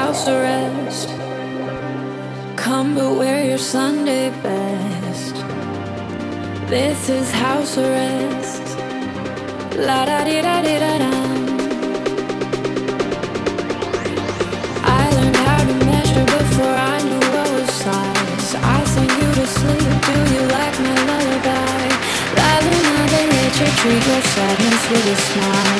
house arrest. Come but wear your Sunday best. This is house arrest. La da di da di da da. I learned how to measure before I knew what was size. I sing you to sleep. Do you like my lullaby? Rather than nature, treat your sadness with a smile.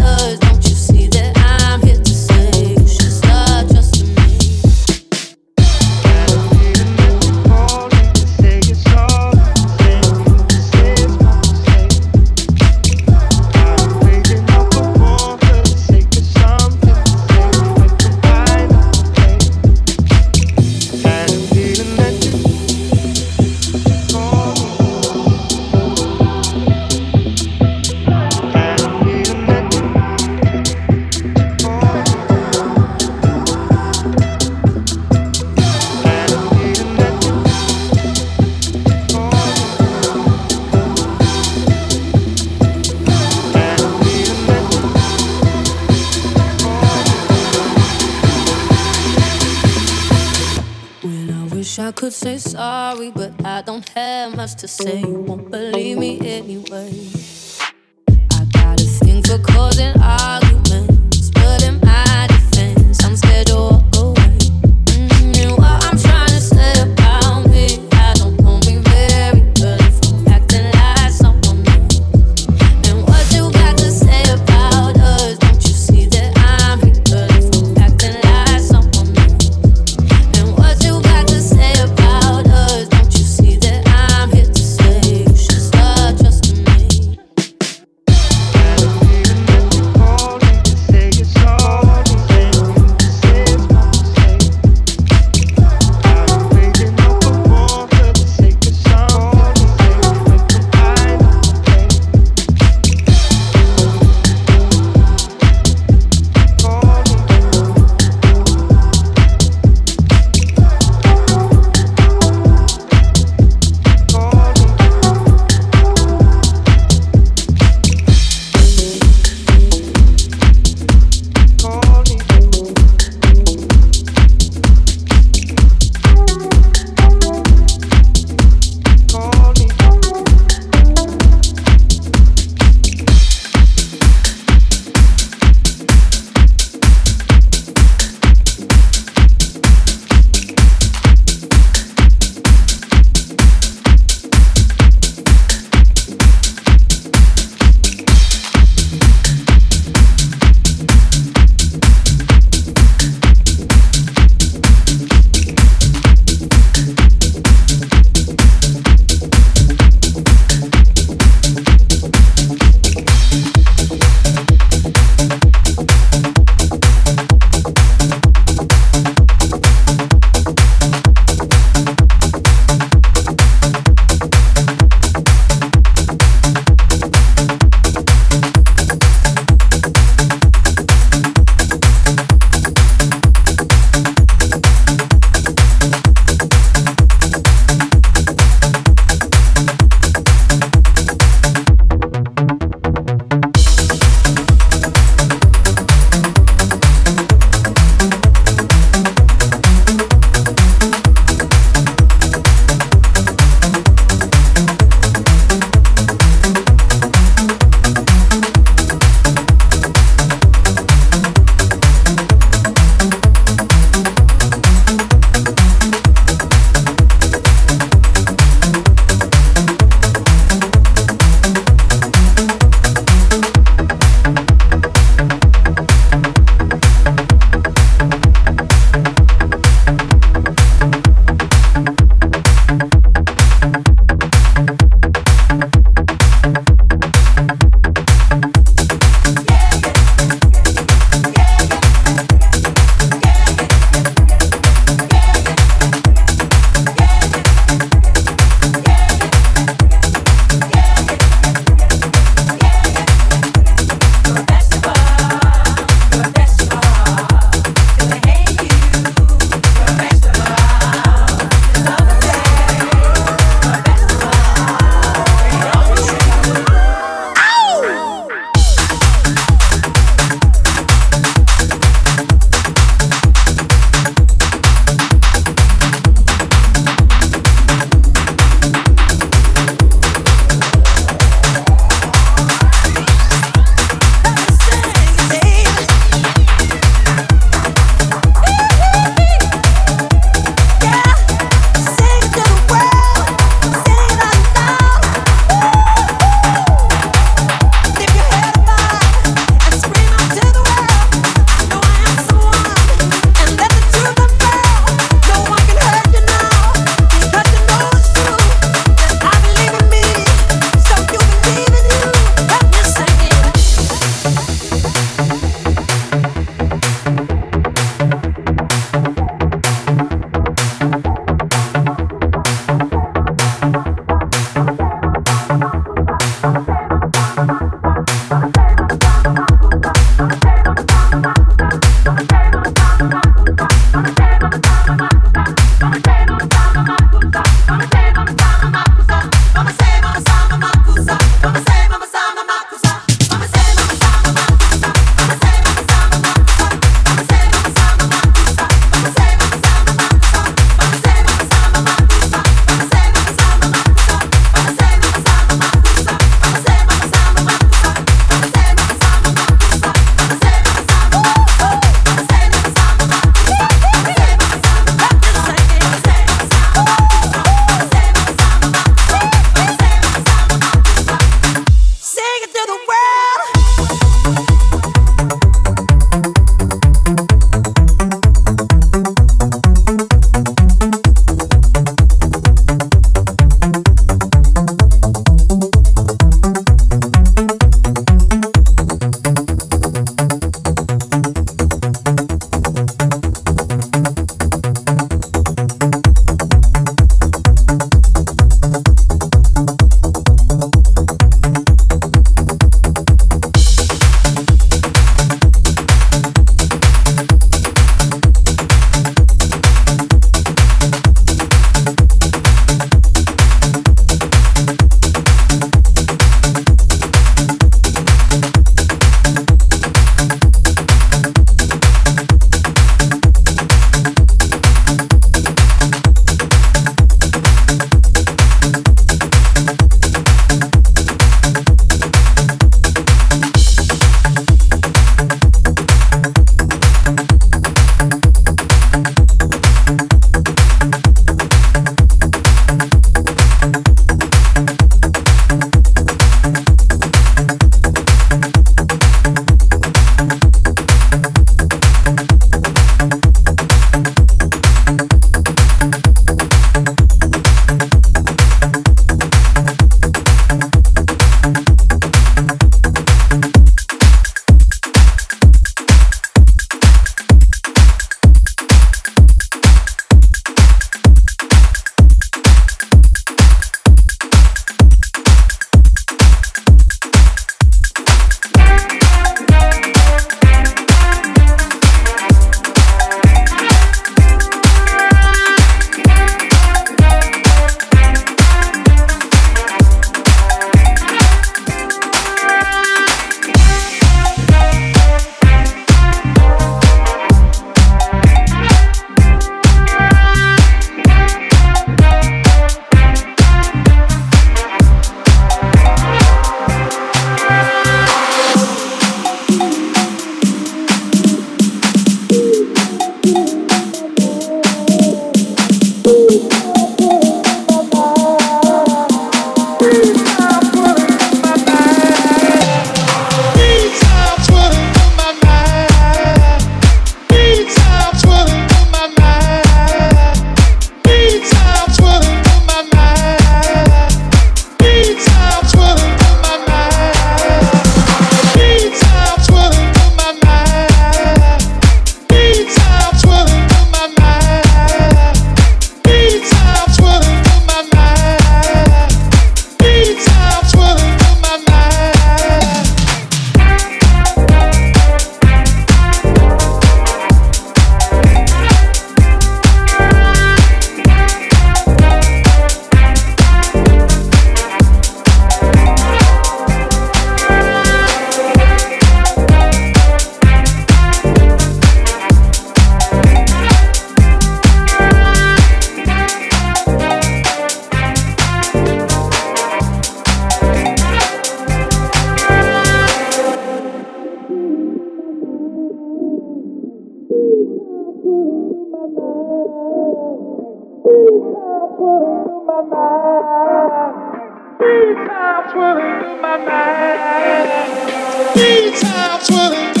my mind. Three times will it my mind. Three times will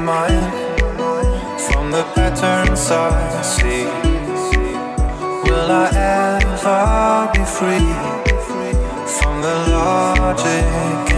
my mind from the patterns I see. Will I ever be free from the logic?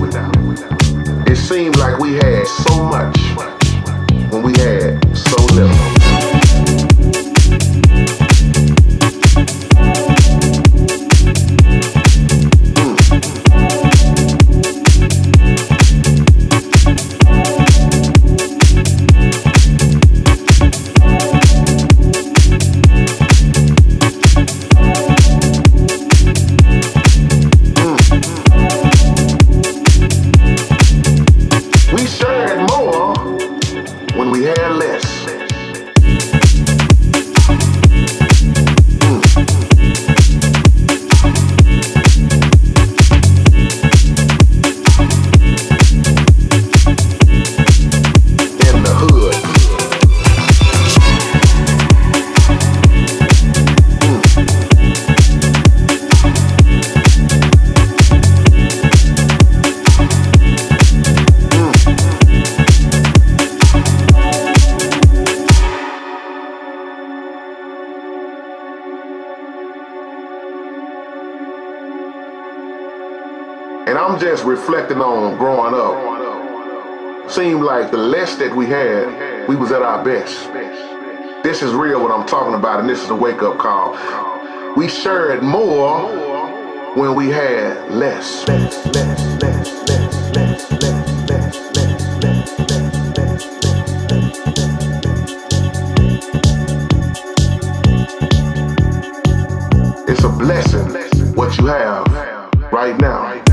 without. That we had, we was at our best. This is real what I'm talking about, and this is a wake-up call. We shared more when we had less. less, It's a blessing what you have right now.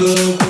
the